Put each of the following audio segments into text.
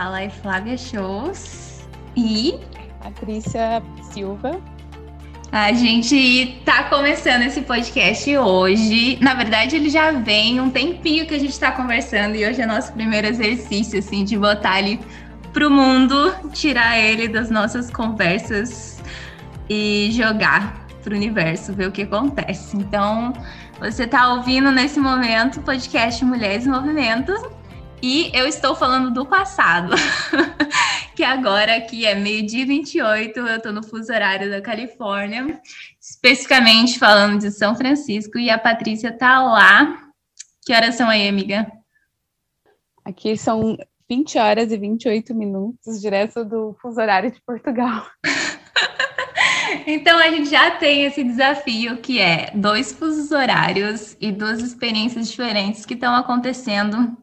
Fala é Flávia Shows e Patrícia Silva. A gente tá começando esse podcast hoje. Na verdade, ele já vem um tempinho que a gente tá conversando e hoje é nosso primeiro exercício, assim, de botar ele pro mundo, tirar ele das nossas conversas e jogar pro universo, ver o que acontece. Então, você tá ouvindo nesse momento o podcast Mulheres em Movimento e eu estou falando do passado, que agora aqui é meio-dia 28, eu estou no fuso horário da Califórnia, especificamente falando de São Francisco, e a Patrícia está lá. Que horas são aí, amiga? Aqui são 20 horas e 28 minutos, direto do fuso horário de Portugal. Então a gente já tem esse desafio que é dois fusos horários e duas experiências diferentes que estão acontecendo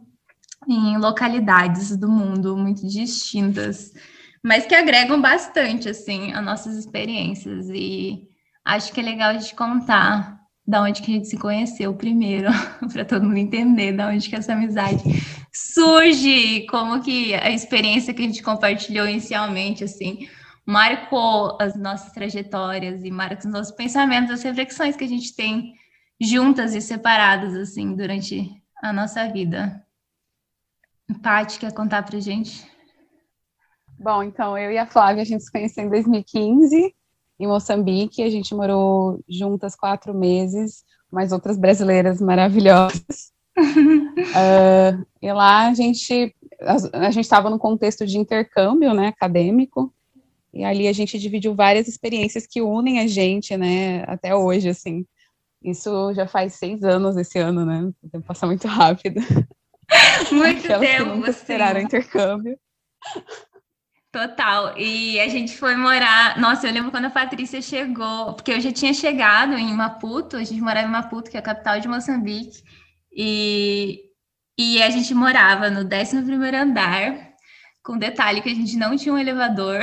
em localidades do mundo muito distintas, mas que agregam bastante assim as nossas experiências e acho que é legal a gente contar da onde que a gente se conheceu primeiro, para todo mundo entender da onde que essa amizade surge, como que a experiência que a gente compartilhou inicialmente assim marcou as nossas trajetórias e marca os nossos pensamentos, as reflexões que a gente tem juntas e separadas assim durante a nossa vida. Paty, quer contar pra gente? Bom, então, eu e a Flávia, a gente se conheceu em 2015, em Moçambique, a gente morou juntas quatro meses, mais outras brasileiras maravilhosas. uh, e lá a gente a, a gente estava no contexto de intercâmbio, né, acadêmico, e ali a gente dividiu várias experiências que unem a gente, né, até hoje, assim. Isso já faz seis anos esse ano, né? O tempo passa muito rápido. Muito Aquelas tempo. Que nunca assim. esperaram intercâmbio. Total. E a gente foi morar. Nossa, eu lembro quando a Patrícia chegou, porque eu já tinha chegado em Maputo, a gente morava em Maputo, que é a capital de Moçambique, e, e a gente morava no 11 andar, com detalhe que a gente não tinha um elevador.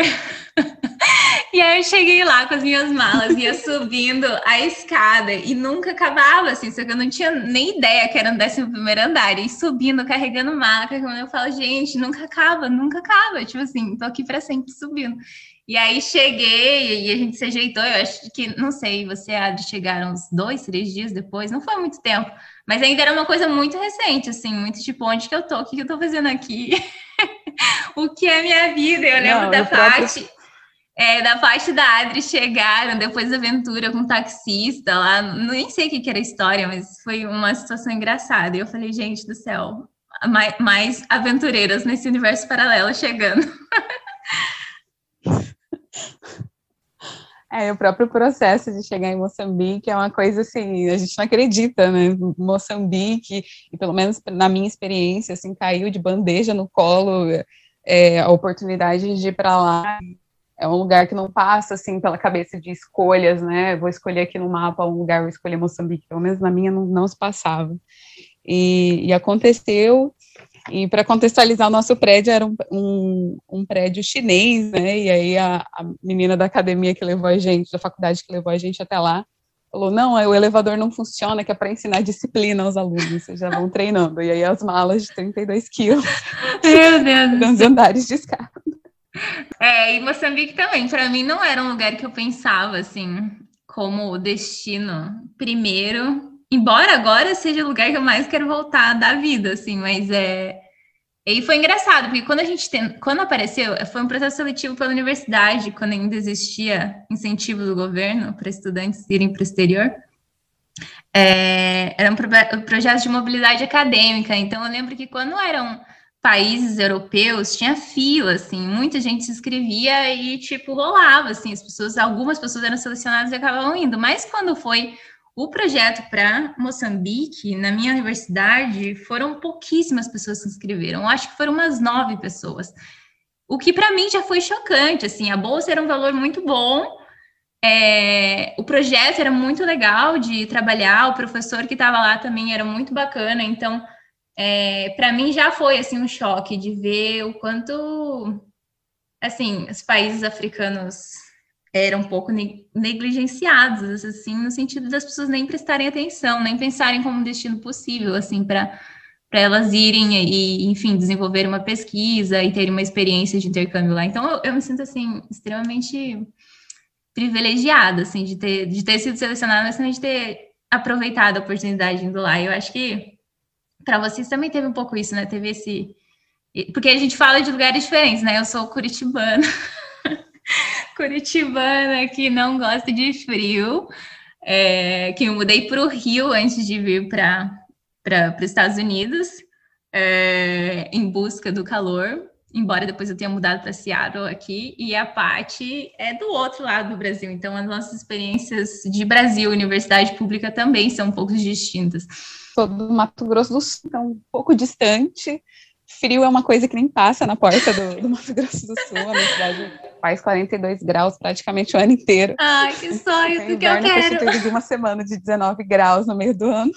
E aí eu cheguei lá com as minhas malas, ia subindo a escada e nunca acabava, assim, só que eu não tinha nem ideia que era no décimo primeiro andar, e subindo, carregando mala, carregando, eu falo, gente, nunca acaba, nunca acaba, tipo assim, tô aqui para sempre subindo. E aí cheguei e a gente se ajeitou, eu acho que, não sei, você há de chegar uns dois, três dias depois, não foi muito tempo, mas ainda era uma coisa muito recente, assim, muito tipo, onde que eu tô, o que, que eu tô fazendo aqui? o que é minha vida? Eu lembro não, da parte... Próprio é, da parte da Adri chegaram depois da aventura com o taxista lá, nem sei o que, que era a história, mas foi uma situação engraçada. E eu falei, gente do céu, mais, mais aventureiras nesse universo paralelo chegando. É, o próprio processo de chegar em Moçambique é uma coisa assim, a gente não acredita, né? Moçambique, e pelo menos na minha experiência, assim, caiu de bandeja no colo é, a oportunidade de ir para lá é um lugar que não passa assim pela cabeça de escolhas, né? Vou escolher aqui no mapa um lugar, vou escolher Moçambique, pelo menos na minha não, não se passava. E, e aconteceu, e para contextualizar, o nosso prédio era um, um, um, prédio chinês, né? E aí a, a menina da academia que levou a gente, da faculdade que levou a gente até lá, falou: não, o elevador não funciona, que é para ensinar disciplina aos alunos, vocês já vão treinando. E aí as malas de 32 quilos. Meu Deus! Os andares de escada. É, e Moçambique também, para mim não era um lugar que eu pensava assim como destino primeiro, embora agora seja o lugar que eu mais quero voltar da vida, assim, mas é E foi engraçado, porque quando a gente tem, quando apareceu, foi um processo seletivo pela universidade, quando ainda existia incentivo do governo para estudantes irem para o exterior. É, era um, pro, um projeto de mobilidade acadêmica. Então, eu lembro que quando eram países europeus, tinha fila, assim, muita gente se inscrevia e, tipo, rolava, assim, as pessoas, algumas pessoas eram selecionadas e acabavam indo. Mas quando foi o projeto para Moçambique, na minha universidade, foram pouquíssimas pessoas que se inscreveram. Acho que foram umas nove pessoas. O que para mim já foi chocante. Assim, a bolsa era um valor muito bom. É, o projeto era muito legal de trabalhar. O professor que estava lá também era muito bacana. Então, é, para mim já foi assim um choque de ver o quanto, assim, os países africanos eram um pouco negligenciados, assim, no sentido das pessoas nem prestarem atenção, nem pensarem como um destino possível, assim, para para elas irem e, enfim, desenvolver uma pesquisa e terem uma experiência de intercâmbio lá. Então, eu, eu me sinto, assim, extremamente privilegiada, assim, de ter, de ter sido selecionada, mas também de ter aproveitado a oportunidade indo lá. Eu acho que para vocês também teve um pouco isso, né? Teve esse... Porque a gente fala de lugares diferentes, né? Eu sou curitibana. curitibana que não gosta de frio, é, que eu mudei para o Rio antes de vir para os Estados Unidos, é, em busca do calor, embora depois eu tenha mudado para Seattle aqui, e a Paty é do outro lado do Brasil, então as nossas experiências de Brasil, universidade pública, também são um pouco distintas. Sou do Mato Grosso do Sul, então um pouco distante, frio é uma coisa que nem passa na porta do, do Mato Grosso do Sul. A minha cidade faz 42 graus praticamente o ano inteiro. Ai, que sonho do que eu quero. de uma semana de 19 graus no meio do ano.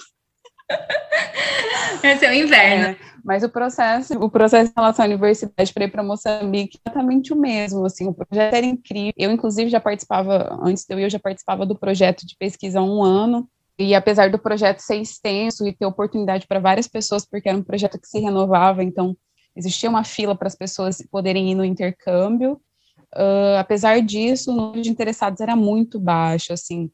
Esse é o inverno. É, mas o processo, o processo em relação à universidade para ir para Moçambique é exatamente o mesmo. Assim, o projeto era incrível. Eu, inclusive, já participava, antes de eu ir, eu já participava do projeto de pesquisa há um ano. E apesar do projeto ser extenso e ter oportunidade para várias pessoas, porque era um projeto que se renovava, então existia uma fila para as pessoas poderem ir no intercâmbio. Uh, apesar disso, o número de interessados era muito baixo, assim.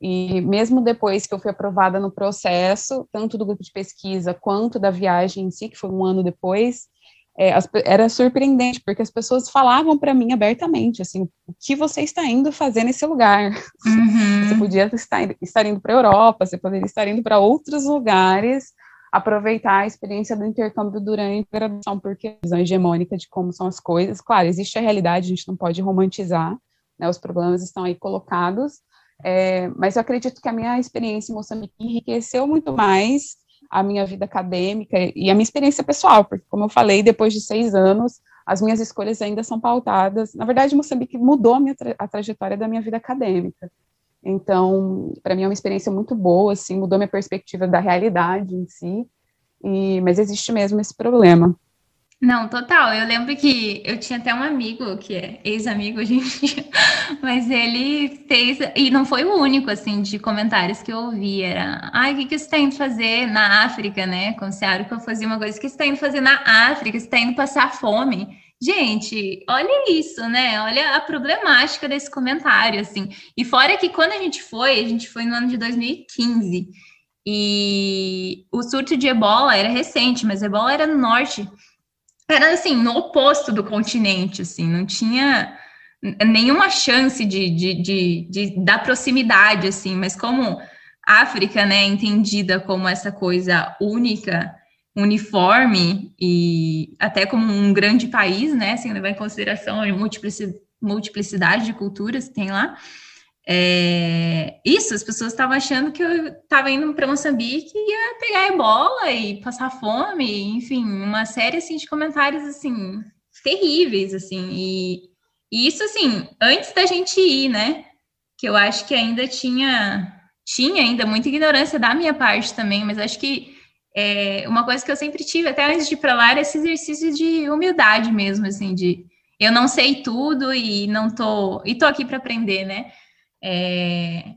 E mesmo depois que eu fui aprovada no processo, tanto do grupo de pesquisa quanto da viagem em si, que foi um ano depois, é, as, era surpreendente, porque as pessoas falavam para mim abertamente, assim, o que você está indo fazer nesse lugar? Uhum. Você podia estar, estar indo para a Europa, você poderia estar indo para outros lugares, aproveitar a experiência do intercâmbio durante a graduação, porque a visão hegemônica de como são as coisas, claro, existe a realidade, a gente não pode romantizar, né, os problemas estão aí colocados, é, mas eu acredito que a minha experiência em Moçambique enriqueceu muito mais a minha vida acadêmica e a minha experiência pessoal, porque, como eu falei, depois de seis anos, as minhas escolhas ainda são pautadas. Na verdade, Moçambique mudou a, minha tra a trajetória da minha vida acadêmica. Então, para mim é uma experiência muito boa, assim, mudou minha perspectiva da realidade em si. E, mas existe mesmo esse problema. Não, total. Eu lembro que eu tinha até um amigo que é ex-amigo hoje em dia, mas ele fez, e não foi o único, assim, de comentários que eu ouvi, era, ai, o que, que você está indo fazer na África, né? Como se a eu fazia uma coisa, o que você está indo fazer na África? Você está indo passar fome? Gente, olha isso, né? Olha a problemática desse comentário, assim. E fora que quando a gente foi, a gente foi no ano de 2015, e o surto de ebola era recente, mas ebola era no norte era assim, no oposto do continente, assim, não tinha nenhuma chance de, de, de, de da proximidade, assim, mas como África, né, entendida como essa coisa única, uniforme e até como um grande país, né, sem levar em consideração a multiplicidade de culturas que tem lá, é, isso, as pessoas estavam achando que eu estava indo para Moçambique e ia pegar ebola e passar fome, enfim, uma série assim de comentários assim terríveis assim. E, e isso assim, antes da gente ir, né? Que eu acho que ainda tinha tinha ainda muita ignorância da minha parte também, mas acho que é, uma coisa que eu sempre tive até antes de ir para lá era esse exercício de humildade mesmo, assim, de eu não sei tudo e não tô e tô aqui para aprender, né? É,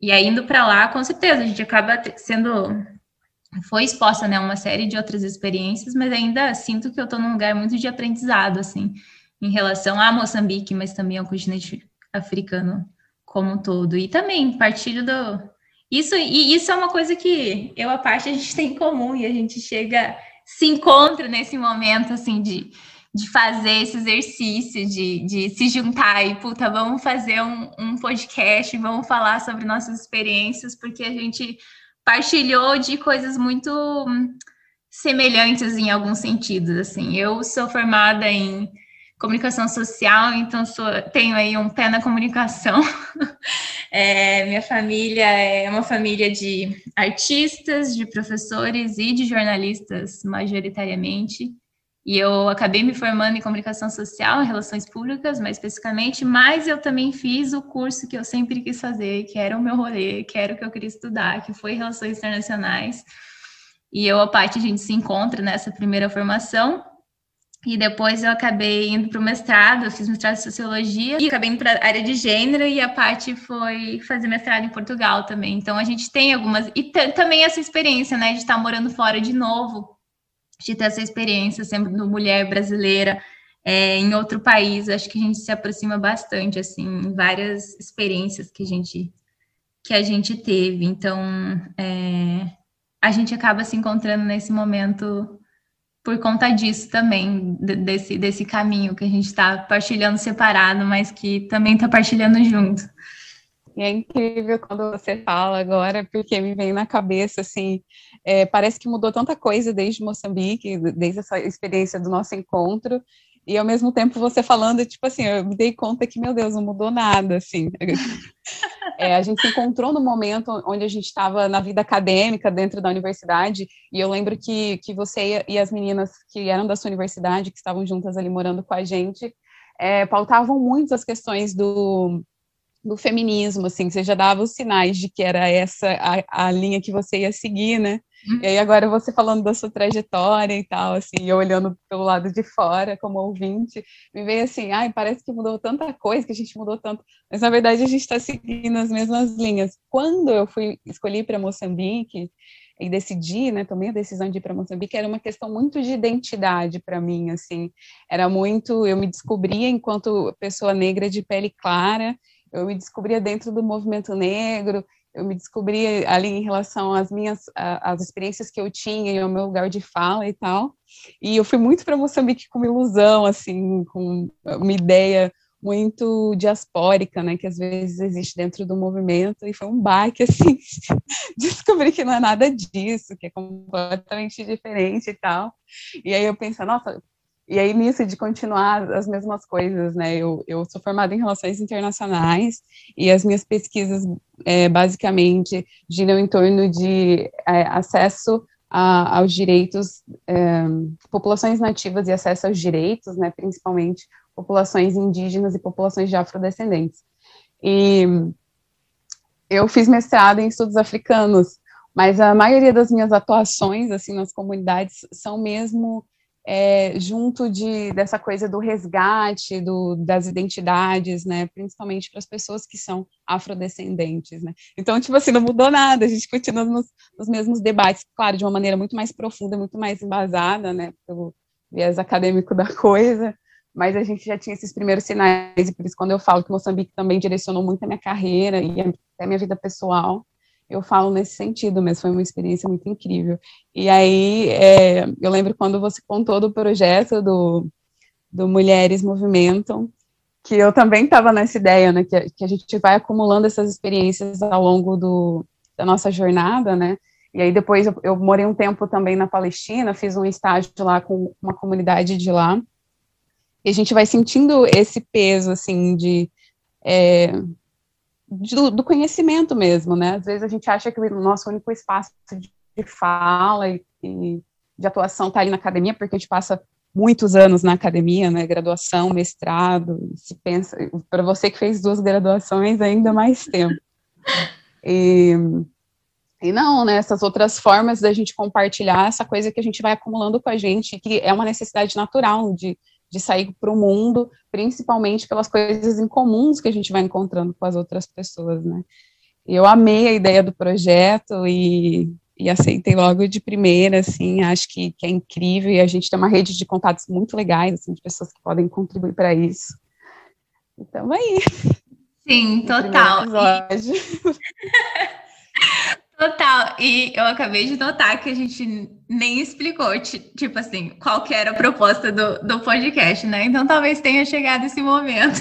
e aí, indo para lá, com certeza, a gente acaba sendo. Foi exposta né, a uma série de outras experiências, mas ainda sinto que eu estou num lugar muito de aprendizado, assim, em relação a Moçambique, mas também ao continente africano como um todo. E também partilho do. Isso, e isso é uma coisa que eu, a parte, a gente tem em comum e a gente chega se encontra nesse momento, assim, de, de fazer esse exercício, de, de se juntar e, puta, vamos fazer um, um podcast, vamos falar sobre nossas experiências, porque a gente partilhou de coisas muito semelhantes em alguns sentidos, assim. Eu sou formada em comunicação social, então sou, tenho aí um pé na comunicação. É, minha família é uma família de artistas, de professores e de jornalistas, majoritariamente. E eu acabei me formando em comunicação social, em relações públicas, mais especificamente, mas eu também fiz o curso que eu sempre quis fazer, que era o meu rolê, que era o que eu queria estudar, que foi Relações Internacionais. E eu, a parte, a gente se encontra nessa primeira formação. E depois eu acabei indo para o mestrado, eu fiz mestrado em sociologia e acabei indo para a área de gênero e a parte foi fazer mestrado em Portugal também. Então a gente tem algumas e também essa experiência, né, de estar morando fora de novo, de ter essa experiência sendo mulher brasileira é, em outro país. Acho que a gente se aproxima bastante assim, em várias experiências que a gente que a gente teve. Então é, a gente acaba se encontrando nesse momento por conta disso também, desse, desse caminho que a gente está partilhando separado, mas que também está partilhando junto. E é incrível quando você fala agora, porque me vem na cabeça, assim, é, parece que mudou tanta coisa desde Moçambique, desde essa experiência do nosso encontro, e ao mesmo tempo você falando, tipo assim, eu me dei conta que, meu Deus, não mudou nada, assim. É, a gente se encontrou no momento onde a gente estava na vida acadêmica dentro da universidade, e eu lembro que, que você e as meninas que eram da sua universidade, que estavam juntas ali morando com a gente, é, pautavam muito as questões do, do feminismo, assim, você já dava os sinais de que era essa a, a linha que você ia seguir, né? E aí agora você falando da sua trajetória e tal, assim, eu olhando pelo lado de fora como ouvinte, me veio assim, ai, parece que mudou tanta coisa, que a gente mudou tanto, mas na verdade a gente está seguindo as mesmas linhas. Quando eu fui escolhi para Moçambique e decidi, né, tomei a decisão de ir para Moçambique, era uma questão muito de identidade para mim, assim, era muito, eu me descobria enquanto pessoa negra de pele clara, eu me descobria dentro do movimento negro, eu me descobri ali em relação às minhas às experiências que eu tinha e ao meu lugar de fala e tal. E eu fui muito para Moçambique com uma ilusão, assim, com uma ideia muito diaspórica, né, que às vezes existe dentro do movimento, e foi um baque, assim, descobri que não é nada disso, que é completamente diferente e tal. E aí eu penso, nossa, e aí, nisso de continuar as mesmas coisas, né? Eu, eu sou formada em Relações Internacionais e as minhas pesquisas, é, basicamente, giram em torno de é, acesso a, aos direitos, é, populações nativas e acesso aos direitos, né? Principalmente populações indígenas e populações de afrodescendentes. E eu fiz mestrado em estudos africanos, mas a maioria das minhas atuações, assim, nas comunidades, são mesmo é, junto de, dessa coisa do resgate do, das identidades, né, principalmente para as pessoas que são afrodescendentes, né. Então, tipo assim, não mudou nada, a gente continua nos, nos, mesmos debates, claro, de uma maneira muito mais profunda, muito mais embasada, né, pelo viés acadêmico da coisa, mas a gente já tinha esses primeiros sinais, e por isso quando eu falo que Moçambique também direcionou muito a minha carreira e até a minha vida pessoal, eu falo nesse sentido, mas foi uma experiência muito incrível. E aí, é, eu lembro quando você contou do projeto do, do Mulheres Movimentam, que eu também estava nessa ideia, né, que, que, a gente vai acumulando essas experiências ao longo do, da nossa jornada, né, e aí depois eu, eu, morei um tempo também na Palestina, fiz um estágio lá com uma comunidade de lá, e a gente vai sentindo esse peso, assim, de... É, do, do, conhecimento mesmo, né? Às vezes a gente acha que o nosso único espaço de, de fala e, e, de atuação está ali na academia, porque a gente passa muitos anos na academia, né? Graduação, mestrado, se pensa, para você que fez duas graduações, ainda mais tempo. E, e não, né? Essas outras formas da gente compartilhar essa coisa que a gente vai acumulando com a gente, que é uma necessidade natural de de sair para o mundo, principalmente pelas coisas incomuns que a gente vai encontrando com as outras pessoas, né? Eu amei a ideia do projeto e, e aceitei logo de primeira, assim, acho que, que, é incrível e a gente tem uma rede de contatos muito legais, assim, de pessoas que podem contribuir para isso. Então, aí. Sim, total. Total, e eu acabei de notar que a gente nem explicou, tipo assim, qual que era a proposta do, do podcast, né? Então talvez tenha chegado esse momento,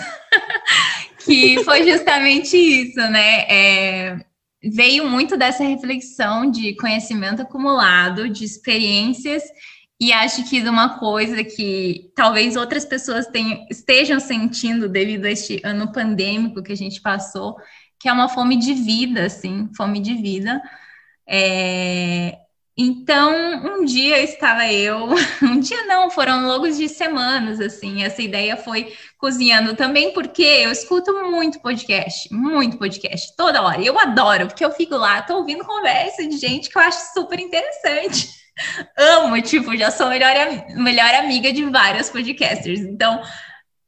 que foi justamente isso, né? É, veio muito dessa reflexão de conhecimento acumulado, de experiências, e acho que de uma coisa que talvez outras pessoas tenham, estejam sentindo devido a este ano pandêmico que a gente passou, que é uma fome de vida, assim, fome de vida. É... Então, um dia estava eu, um dia não, foram longos de semanas, assim, essa ideia foi cozinhando também, porque eu escuto muito podcast, muito podcast, toda hora, eu adoro, porque eu fico lá, tô ouvindo conversa de gente que eu acho super interessante, amo, tipo, já sou melhor, melhor amiga de vários podcasters, então,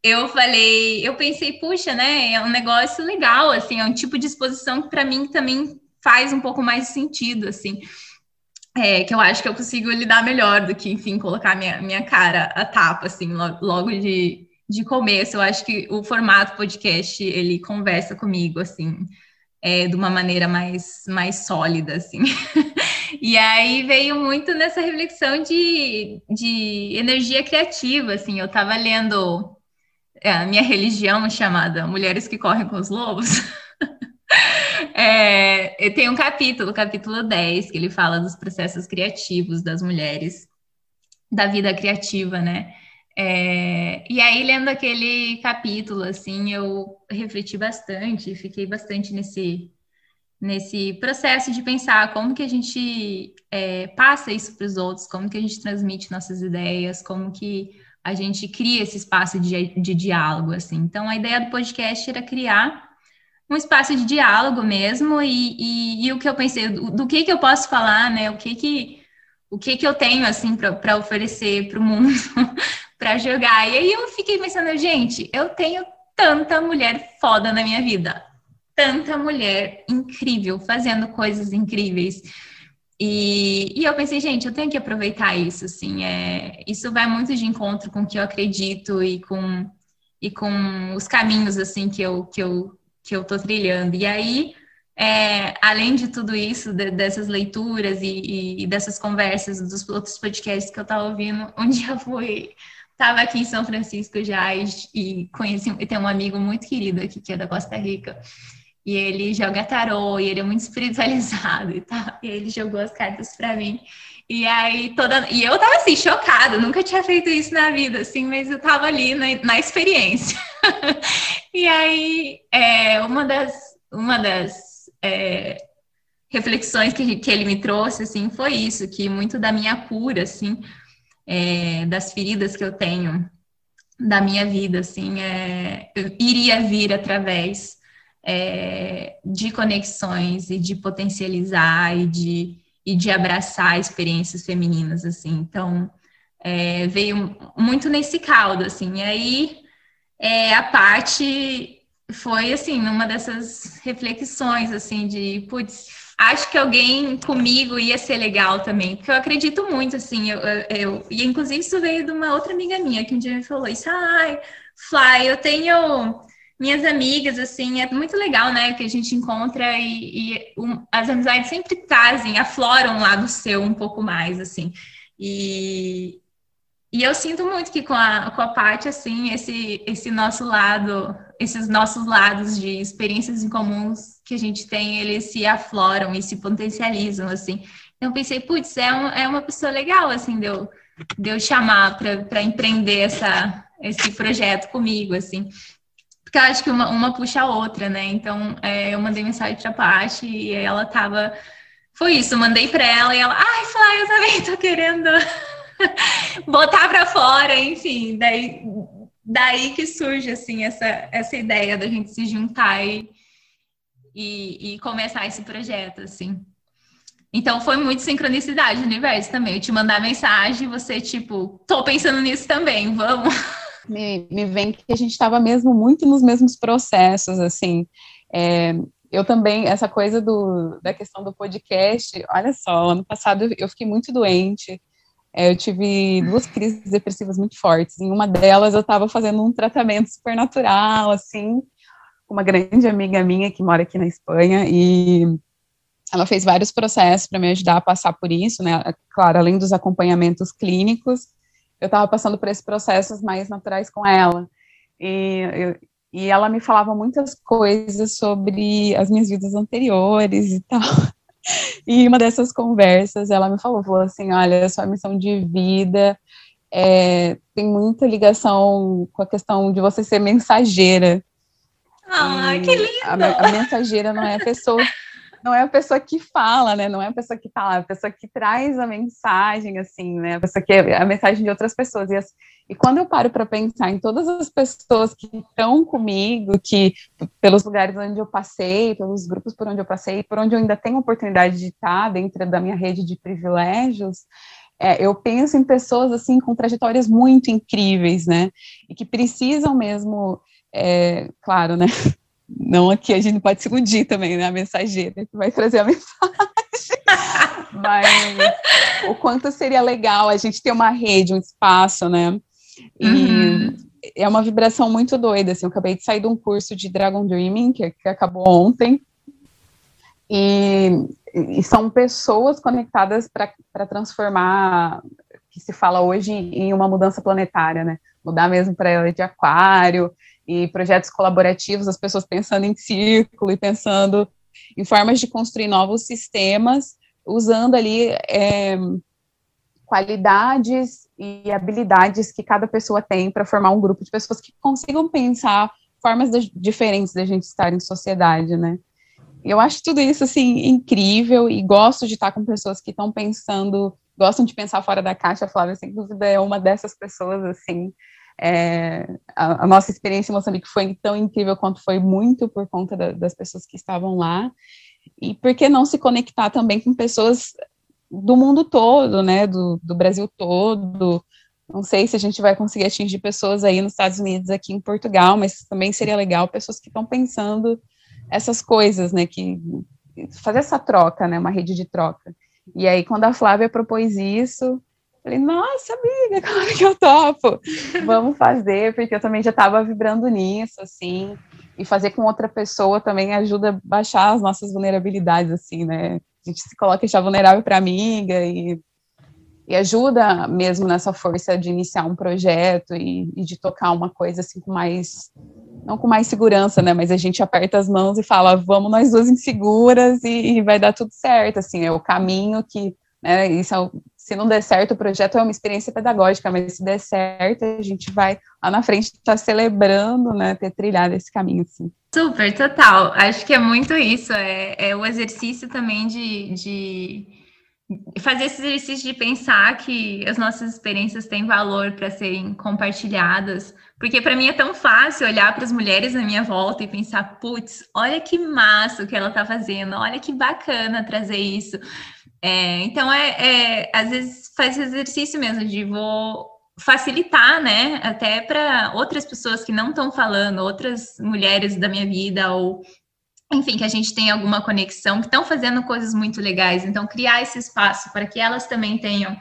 eu falei, eu pensei, puxa, né, é um negócio legal, assim, é um tipo de exposição que para mim também faz um pouco mais sentido, assim, é, que eu acho que eu consigo lidar melhor do que, enfim, colocar minha, minha cara a tapa, assim, logo de, de começo, eu acho que o formato podcast, ele conversa comigo, assim, é, de uma maneira mais, mais sólida, assim. e aí veio muito nessa reflexão de, de energia criativa, assim, eu estava lendo é, a minha religião chamada Mulheres que Correm com os Lobos, é, tem um capítulo, capítulo 10, que ele fala dos processos criativos das mulheres, da vida criativa, né? É, e aí, lendo aquele capítulo, assim, eu refleti bastante, fiquei bastante nesse, nesse processo de pensar como que a gente é, passa isso para os outros, como que a gente transmite nossas ideias, como que a gente cria esse espaço de, de diálogo, assim. Então, a ideia do podcast era criar um espaço de diálogo mesmo e, e, e o que eu pensei, do, do, que que eu posso falar, né? O que que, o que, que eu tenho, assim, para oferecer para o mundo, para jogar. E aí eu fiquei pensando, gente, eu tenho tanta mulher foda na minha vida, tanta mulher incrível, fazendo coisas incríveis, e, e eu pensei, gente, eu tenho que aproveitar isso, assim, é, isso vai muito de encontro com o que eu acredito e com, e com os caminhos, assim, que eu, que eu, que eu tô trilhando. E aí, é, além de tudo isso, de, dessas leituras e, e, dessas conversas dos outros podcasts que eu tava ouvindo, um dia fui, tava aqui em São Francisco já e, e conheci, e tem um amigo muito querido aqui, que é da Costa Rica, e ele joga tarô, e ele é muito espiritualizado e tal. E ele jogou as cartas para mim. E aí toda. E eu tava assim, chocada, nunca tinha feito isso na vida, assim, mas eu tava ali na, na experiência. e aí, é, uma das, uma das é, reflexões que, que ele me trouxe, assim, foi isso, que muito da minha cura, assim, é, das feridas que eu tenho da minha vida, assim, é, iria vir através é, de conexões e de potencializar e de, e de abraçar experiências femininas, assim. Então, é, veio muito nesse caldo, assim. E aí, é, a parte foi, assim, uma dessas reflexões, assim, de, putz, acho que alguém comigo ia ser legal também, porque eu acredito muito, assim, eu, eu, e inclusive isso veio de uma outra amiga minha, que um dia me falou isso, ai, Fly, eu tenho minhas amigas, assim, é muito legal, né? Que a gente encontra e, e um, as amizades sempre trazem, afloram lá do seu um pouco mais, assim. E, e eu sinto muito que com a, com a parte, assim, esse, esse nosso lado, esses nossos lados de experiências em comuns que a gente tem, eles se afloram e se potencializam, assim. Então, pensei, putz, é, um, é uma pessoa legal, assim, de eu, de eu chamar para empreender essa, esse projeto comigo, assim. Porque eu acho que uma, uma puxa a outra, né? Então, é, eu mandei mensagem pra Paty e ela tava. Foi isso, mandei pra ela e ela, ai, Fly, eu também tô querendo botar pra fora, enfim. Daí, daí que surge, assim, essa, essa ideia da gente se juntar e, e, e começar esse projeto, assim. Então foi muito sincronicidade no universo também. Eu te mandar mensagem, você, tipo, tô pensando nisso também, vamos. me, me vem que a gente estava mesmo muito nos mesmos processos, assim. É, eu também, essa coisa do, da questão do podcast, olha só, ano passado eu fiquei muito doente, é, eu tive duas crises depressivas muito fortes, em uma delas eu estava fazendo um tratamento super natural, assim, com uma grande amiga minha que mora aqui na Espanha, e ela fez vários processos para me ajudar a passar por isso, né? Claro, além dos acompanhamentos clínicos, eu estava passando por esses processos mais naturais com ela. E, eu, e ela me falava muitas coisas sobre as minhas vidas anteriores e tal. E uma dessas conversas, ela me falou, falou assim, olha, a sua missão de vida é, tem muita ligação com a questão de você ser mensageira. Ah, que lindo! A, a mensageira não é a pessoa não é a pessoa que fala, né? Não é a pessoa que tá lá, é a pessoa que traz a mensagem, assim, né? A pessoa que é a mensagem de outras pessoas. E, assim, e quando eu paro para pensar em todas as pessoas que estão comigo, que pelos lugares onde eu passei, pelos grupos por onde eu passei, por onde eu ainda tenho oportunidade de estar dentro da minha rede de privilégios, é, eu penso em pessoas assim com trajetórias muito incríveis, né? E que precisam mesmo, é, claro, né? Não aqui, a gente não pode se iludir também, né? A mensageira que vai trazer a mensagem. Mas o quanto seria legal a gente ter uma rede, um espaço, né? E uhum. é uma vibração muito doida, assim. Eu acabei de sair de um curso de Dragon Dreaming, que, que acabou ontem. E, e são pessoas conectadas para transformar, que se fala hoje, em uma mudança planetária, né? Mudar mesmo para ela de aquário e projetos colaborativos, as pessoas pensando em círculo e pensando em formas de construir novos sistemas, usando ali é, qualidades e habilidades que cada pessoa tem para formar um grupo de pessoas que consigam pensar formas de, diferentes da gente estar em sociedade, né? Eu acho tudo isso assim incrível e gosto de estar com pessoas que estão pensando, gostam de pensar fora da caixa. A Flávia, sem dúvida, é uma dessas pessoas assim. É, a, a, nossa experiência em Moçambique foi tão incrível quanto foi muito por conta da, das pessoas que estavam lá. E por que não se conectar também com pessoas do mundo todo, né, do, do Brasil todo? Não sei se a gente vai conseguir atingir pessoas aí nos Estados Unidos, aqui em Portugal, mas também seria legal pessoas que estão pensando essas coisas, né, que fazer essa troca, né, uma rede de troca. E aí, quando a Flávia propôs isso, Falei, nossa, amiga, claro que eu topo. Vamos fazer, porque eu também já estava vibrando nisso, assim. E fazer com outra pessoa também ajuda a baixar as nossas vulnerabilidades, assim, né? A gente se coloca já vulnerável para amiga e, e ajuda mesmo nessa força de iniciar um projeto e, e de tocar uma coisa assim com mais não com mais segurança, né? Mas a gente aperta as mãos e fala, vamos nós duas inseguras e, e vai dar tudo certo, assim, é o caminho que, né, isso é se não der certo, o projeto é uma experiência pedagógica, mas se der certo, a gente vai lá na frente estar tá celebrando, né, ter trilhado esse caminho, assim. Super, total. Acho que é muito isso, é, é o exercício também de, de fazer esse exercício de pensar que as nossas experiências têm valor para serem compartilhadas, porque para mim é tão fácil olhar para as mulheres à minha volta e pensar, putz, olha que massa o que ela está fazendo, olha que bacana trazer isso. É, então, é, é, às vezes faz exercício mesmo de vou facilitar, né, até para outras pessoas que não estão falando, outras mulheres da minha vida, ou enfim, que a gente tem alguma conexão, que estão fazendo coisas muito legais. Então, criar esse espaço para que elas também tenham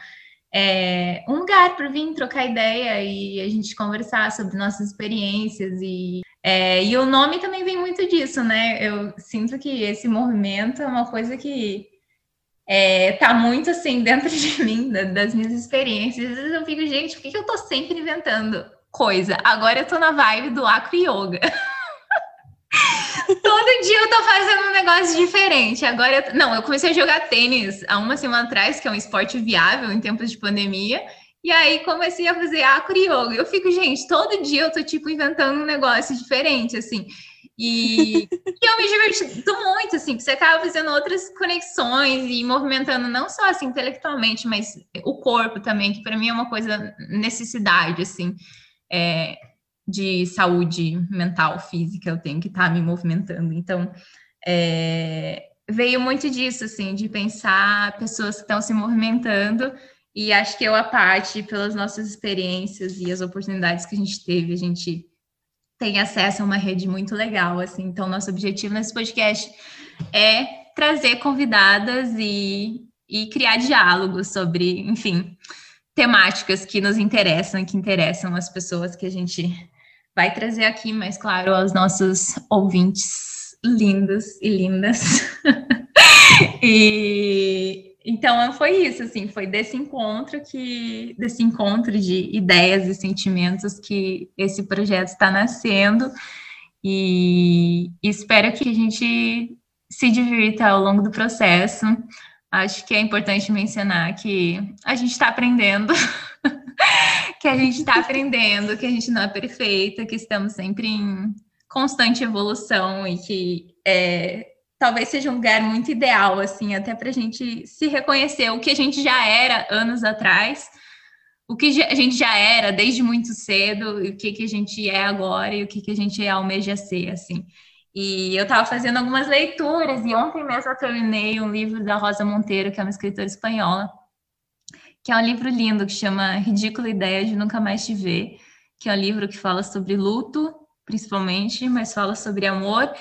é, um lugar para vir trocar ideia e a gente conversar sobre nossas experiências e é, e o nome também vem muito disso, né? Eu sinto que esse movimento é uma coisa que é, tá muito assim dentro de mim, da, das minhas experiências. Às vezes eu fico, gente, por que, que eu tô sempre inventando coisa? Agora eu tô na vibe do acro yoga. Todo dia eu tô fazendo um negócio diferente. Agora, eu... não, eu comecei a jogar tênis há uma semana atrás, que é um esporte viável em tempos de pandemia. E aí comecei a fazer acro yoga. Eu fico, gente, todo dia eu tô tipo inventando um negócio diferente, assim. E, eu me diverti muito, assim, porque você acaba fazendo outras conexões e movimentando não só assim intelectualmente, mas o corpo também, que para mim é uma coisa necessidade, assim, é, de saúde mental, física, eu tenho que estar tá me movimentando. Então, é, veio muito disso, assim, de pensar pessoas que estão se movimentando. E acho que eu, a parte, pelas nossas experiências e as oportunidades que a gente teve, a gente tem acesso a uma rede muito legal, assim. Então, nosso objetivo nesse podcast é trazer convidadas e, e criar diálogos sobre, enfim, temáticas que nos interessam e que interessam as pessoas que a gente vai trazer aqui, mas claro, aos nossos ouvintes lindos e lindas. e então foi isso, assim, foi desse encontro que, desse encontro de ideias e sentimentos que esse projeto está nascendo. E espero que a gente se divirta ao longo do processo. Acho que é importante mencionar que a gente está aprendendo, que a gente está aprendendo, que a gente não é perfeita, que estamos sempre em constante evolução e que é, talvez seja um lugar muito ideal, assim, até para a gente se reconhecer o que a gente já era anos atrás, o que a gente já era desde muito cedo, e o que, que a gente é agora e o que, que a gente almeja ser, assim. E eu estava fazendo algumas leituras, e ontem mesmo eu terminei um livro da Rosa Monteiro, que é uma escritora espanhola, que é um livro lindo, que chama Ridícula Ideia de Nunca Mais Te Ver, que é um livro que fala sobre luto, principalmente, mas fala sobre amor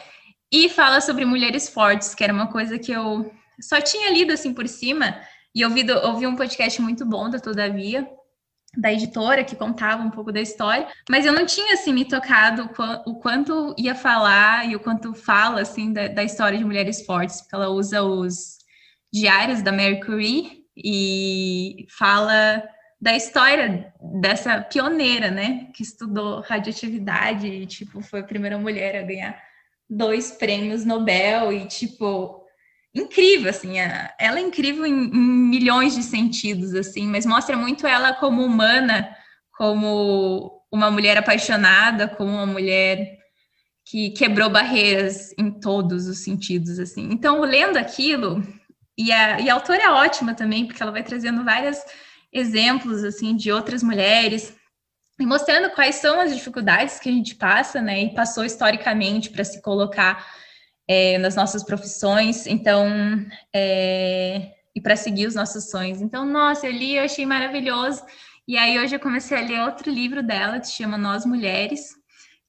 e fala sobre mulheres fortes, que era uma coisa que eu só tinha lido assim por cima, e ouvido, ouvi um podcast muito bom da Todavia, da editora, que contava um pouco da história, mas eu não tinha assim me tocado o quanto ia falar e o quanto fala assim da, da história de mulheres fortes, porque ela usa os diários da Mercury e fala da história dessa pioneira, né, que estudou radioatividade e tipo foi a primeira mulher a ganhar dois prêmios Nobel e, tipo, incrível, assim, ela é incrível em, em, milhões de sentidos, assim, mas mostra muito ela como humana, como uma mulher apaixonada, como uma mulher que quebrou barreiras em todos os sentidos, assim. Então, lendo aquilo, e a, e a autora é ótima também, porque ela vai trazendo vários exemplos, assim, de outras mulheres, mostrando quais são as dificuldades que a gente passa, né, e passou historicamente para se colocar é, nas nossas profissões, então, é, e para seguir os nossos sonhos. Então, nossa, eu li, eu achei maravilhoso, e aí hoje eu comecei a ler outro livro dela, que se chama Nós Mulheres,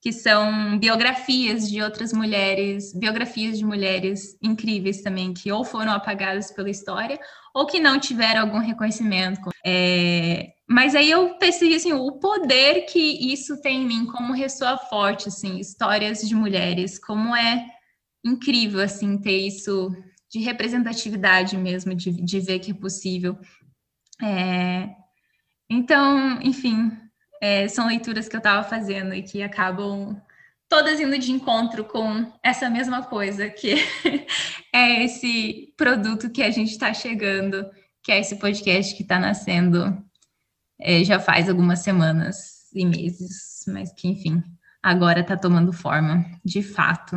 que são biografias de outras mulheres, biografias de mulheres incríveis também, que ou foram apagadas pela história, ou que não tiveram algum reconhecimento. É, mas aí eu percebi assim, o poder que isso tem em mim, como ressoa forte, assim, histórias de mulheres, como é incrível assim ter isso de representatividade mesmo, de, de ver que é possível. É, então, enfim, é, são leituras que eu estava fazendo e que acabam todas indo de encontro com essa mesma coisa, que é esse produto que a gente está chegando, que é esse podcast que está nascendo é, já faz algumas semanas e meses, mas que, enfim, agora está tomando forma, de fato.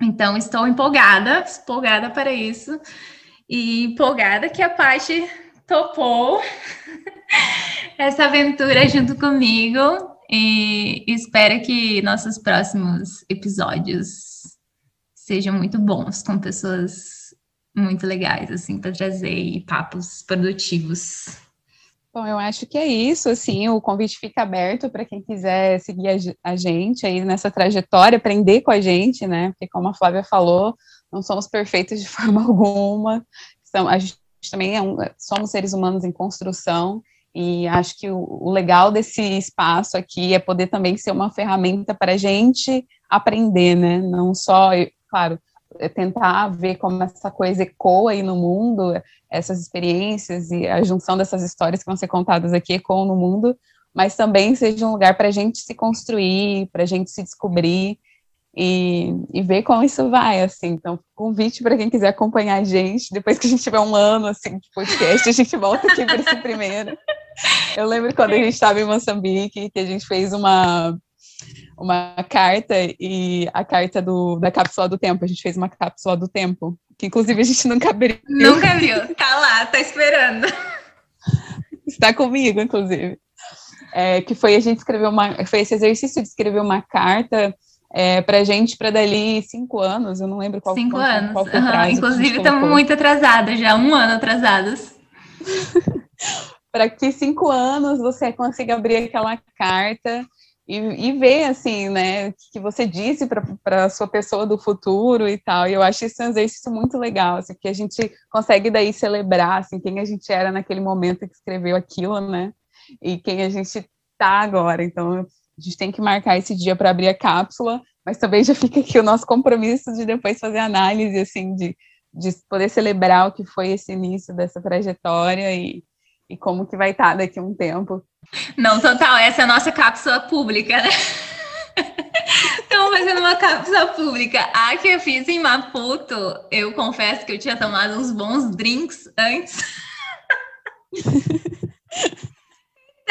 Então, estou empolgada, empolgada para isso, e empolgada que a Paty topou essa aventura junto comigo, e espero que nossos próximos episódios sejam muito bons, com pessoas muito legais, assim, para trazer papos produtivos. Bom, eu acho que é isso, assim, o convite fica aberto para quem quiser seguir a, gente aí nessa trajetória, aprender com a gente, né, porque como a Flávia falou, não somos perfeitos de forma alguma, então, a gente também é um, somos seres humanos em construção, e acho que o, o legal desse espaço aqui é poder também ser uma ferramenta para a gente aprender, né, não só, claro, é tentar ver como essa coisa ecoa aí no mundo, essas experiências e a junção dessas histórias que vão ser contadas aqui ecoam no mundo, mas também seja um lugar para a gente se construir, para a gente se descobrir e, e, ver como isso vai, assim. Então, convite para quem quiser acompanhar a gente, depois que a gente tiver um ano, assim, de podcast, a gente volta aqui para esse primeiro. Eu lembro quando a gente estava em Moçambique, que a gente fez uma uma carta e a carta do, da cápsula do tempo. A gente fez uma cápsula do tempo, que inclusive a gente nunca abriu. Nunca viu, tá lá, tá esperando. Está comigo, inclusive. É, que foi a gente escrever uma, foi esse exercício de escrever uma carta é, para gente para dali cinco anos, eu não lembro qual Cinco qual, anos, qual uhum. inclusive estamos muito atrasadas já, um ano atrasadas. para que cinco anos você consiga abrir aquela carta e, e ver, assim, né, o que você disse para a sua pessoa do futuro e tal. E eu acho isso um exercício muito legal, assim, que a gente consegue daí celebrar, assim, quem a gente era naquele momento que escreveu aquilo, né, e quem a gente está agora. Então, a gente tem que marcar esse dia para abrir a cápsula, mas também já fica aqui o nosso compromisso de depois fazer análise, assim, de de poder celebrar o que foi esse início dessa trajetória e, e como que vai estar tá daqui a um tempo. Não, total, essa é a nossa cápsula pública, né? Estamos fazendo uma cápsula pública. A que eu fiz em Maputo, eu confesso que eu tinha tomado uns bons drinks antes.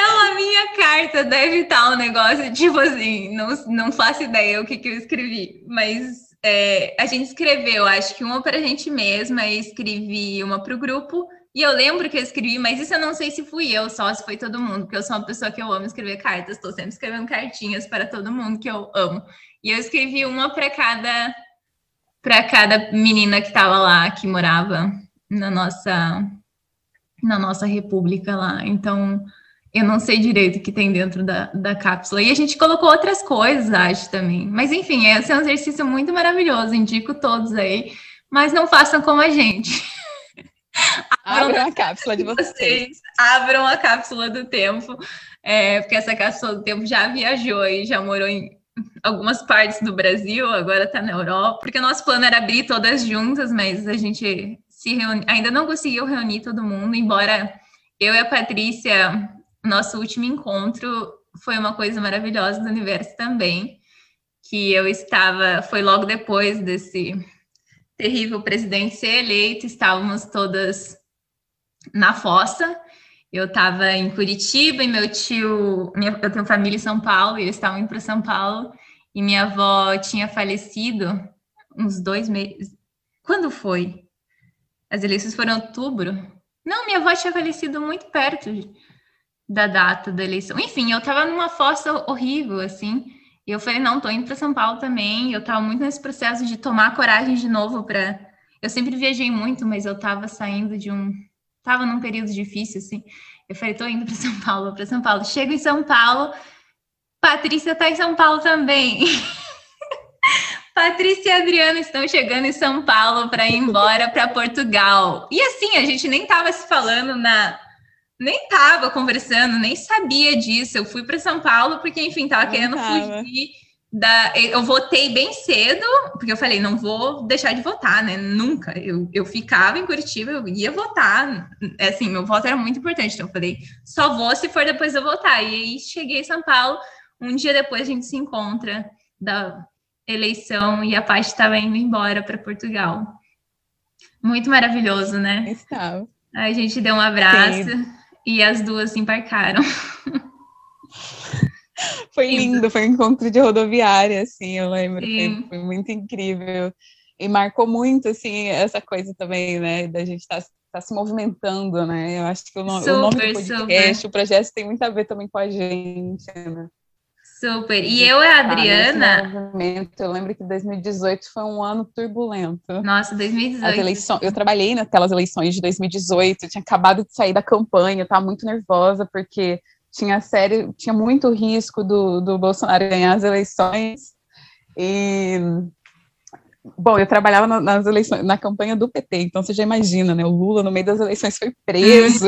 Então, a minha carta deve estar um negócio, tipo assim, não, não faço ideia o que, que eu escrevi, mas é, a gente escreveu, acho que uma para a gente mesma, e escrevi uma para o grupo, e eu lembro que eu escrevi, mas isso eu não sei se fui eu só, se foi todo mundo, porque eu sou uma pessoa que eu amo escrever cartas, estou sempre escrevendo cartinhas para todo mundo que eu amo. E eu escrevi uma para cada para cada menina que estava lá, que morava na nossa na nossa república lá. Então, eu não sei direito o que tem dentro da, da cápsula. E a gente colocou outras coisas, acho, também. Mas, enfim, esse é um exercício muito maravilhoso, indico todos aí. Mas não façam como a gente. Abram a cápsula de vocês. vocês. Abram a cápsula do tempo, é, porque essa cápsula do tempo já viajou e já morou em algumas partes do Brasil, agora está na Europa. Porque o nosso plano era abrir todas juntas, mas a gente se reuni... ainda não conseguiu reunir todo mundo, embora eu e a Patrícia, nosso último encontro foi uma coisa maravilhosa do universo também, que eu estava, foi logo depois desse terrível presidente ser eleito, estávamos todas na fossa. Eu estava em Curitiba e meu tio, minha, eu tenho família em São Paulo, e eles estavam indo para São Paulo, e minha avó tinha falecido uns dois meses. Quando foi? As eleições foram em outubro? Não, minha avó tinha falecido muito perto da data da eleição. Enfim, eu estava numa fossa horrível, assim. E eu falei, não, tô indo para São Paulo também. Eu estava muito nesse processo de tomar coragem de novo para. Eu sempre viajei muito, mas eu estava saindo de um. Tava num período difícil, assim. Eu falei, tô indo para São Paulo, para São Paulo. Chego em São Paulo, Patrícia tá em São Paulo também. Patrícia e Adriana estão chegando em São Paulo para ir embora para Portugal. E assim, a gente nem tava se falando na nem tava conversando, nem sabia disso. Eu fui para São Paulo porque, enfim, tava não querendo tava. fugir da. Eu votei bem cedo, porque eu falei, não vou deixar de votar, né? Nunca. Eu, eu ficava em Curitiba, eu ia votar. Assim, meu voto era muito importante. Então, eu falei, só vou se for depois eu votar. E aí cheguei em São Paulo, um dia depois a gente se encontra da eleição e a Paty estava indo embora para Portugal. Muito maravilhoso, né? Estava. A gente deu um abraço. Sim e as duas embarcaram. Foi lindo, foi um encontro de rodoviária, assim, eu lembro, foi, foi, muito incrível. E marcou muito, assim, essa coisa também, né, da gente estar tá, tá se movimentando, né? Eu acho que o, nome, super, o nome do podcast, super. o projeto tem muito a ver também com a gente, né? Super. E eu e a Adriana. Eu lembro que 2018 foi um ano turbulento. Nossa, 2018. As eleições, eu trabalhei naquelas eleições de 2018, tinha acabado de sair da campanha, estava muito nervosa, porque tinha sério, tinha muito risco do, do Bolsonaro ganhar as eleições. E Bom, eu trabalhava nas eleições, na campanha do PT, então você já imagina, né? O Lula, no meio das eleições, foi preso.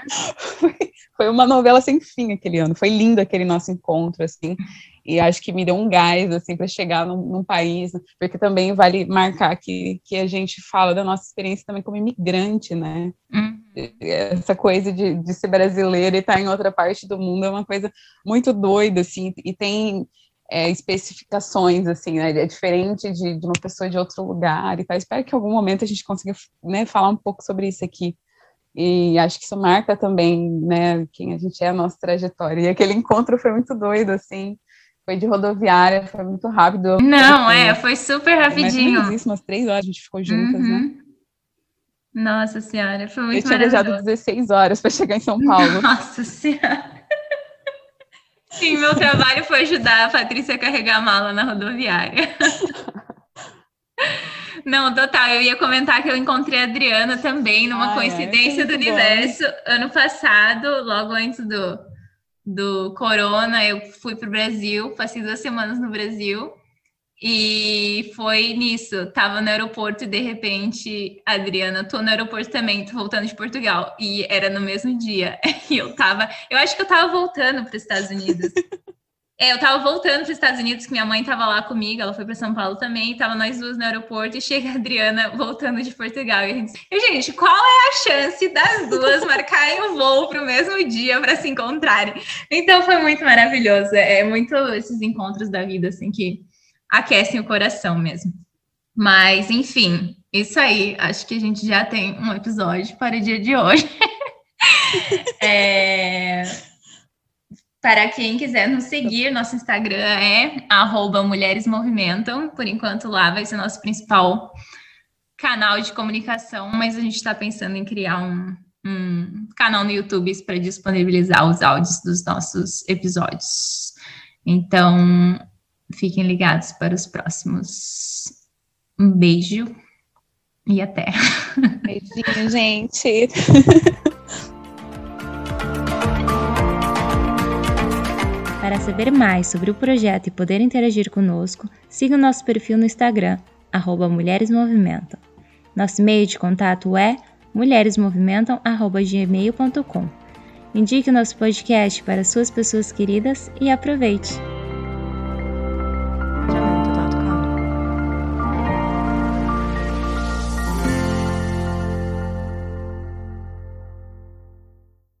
foi, foi uma novela sem fim aquele ano. Foi lindo aquele nosso encontro, assim. E acho que me deu um gás, assim, para chegar num, num, país, porque também vale marcar que, que a gente fala da nossa experiência também como imigrante, né? Uhum. Essa coisa de, de ser brasileiro e estar tá em outra parte do mundo é uma coisa muito doida, assim, e tem é, especificações, assim, né? É diferente de, de, uma pessoa de outro lugar e tal. Espero que em algum momento a gente consiga né, falar um pouco sobre isso aqui. E acho que isso marca também, né, quem a gente é, a nossa trajetória. E aquele encontro foi muito doido, assim. Foi de rodoviária, foi muito rápido. Não, é, foi super rapidinho. Mas umas três horas a gente ficou juntas, né? uhum. né? Nossa senhora, foi muito Eu tinha viajado 16 horas para chegar em São Paulo. Nossa senhora. Sim, meu trabalho foi ajudar a Patrícia a carregar a mala na rodoviária. Não, total. Eu ia comentar que eu encontrei a Adriana também numa ah, coincidência é, do universo. Bom. Ano passado, logo antes do, do Corona, eu fui para o Brasil, passei duas semanas no Brasil. E foi nisso, tava no aeroporto e de repente, Adriana, tô no aeroporto também, tô voltando de Portugal. E era no mesmo dia. E eu tava, eu acho que eu tava voltando para os Estados Unidos. É, eu tava voltando para os Estados Unidos, que minha mãe tava lá comigo, ela foi para São Paulo também, tava nós duas no aeroporto e chega a Adriana voltando de Portugal. E a gente, e, gente qual é a chance das duas marcarem o voo para o mesmo dia para se encontrarem? Então foi muito maravilhoso. É muito esses encontros da vida, assim, que aquecem o coração mesmo. Mas, enfim, isso aí. Acho que a gente já tem um episódio para o dia de hoje. é. Para quem quiser nos seguir, nosso Instagram é arroba Mulheres Movimentam. Por enquanto, lá vai ser nosso principal canal de comunicação, mas a gente está pensando em criar um, um canal no YouTube para disponibilizar os áudios dos nossos episódios. Então, fiquem ligados para os próximos. Um beijo e até. Beijinho, gente. Para saber mais sobre o projeto e poder interagir conosco, siga o nosso perfil no Instagram, arroba Mulheres Movimentam. Nosso e-mail de contato é mulheresmovimentam.gmail.com. Indique o nosso podcast para suas pessoas queridas e aproveite!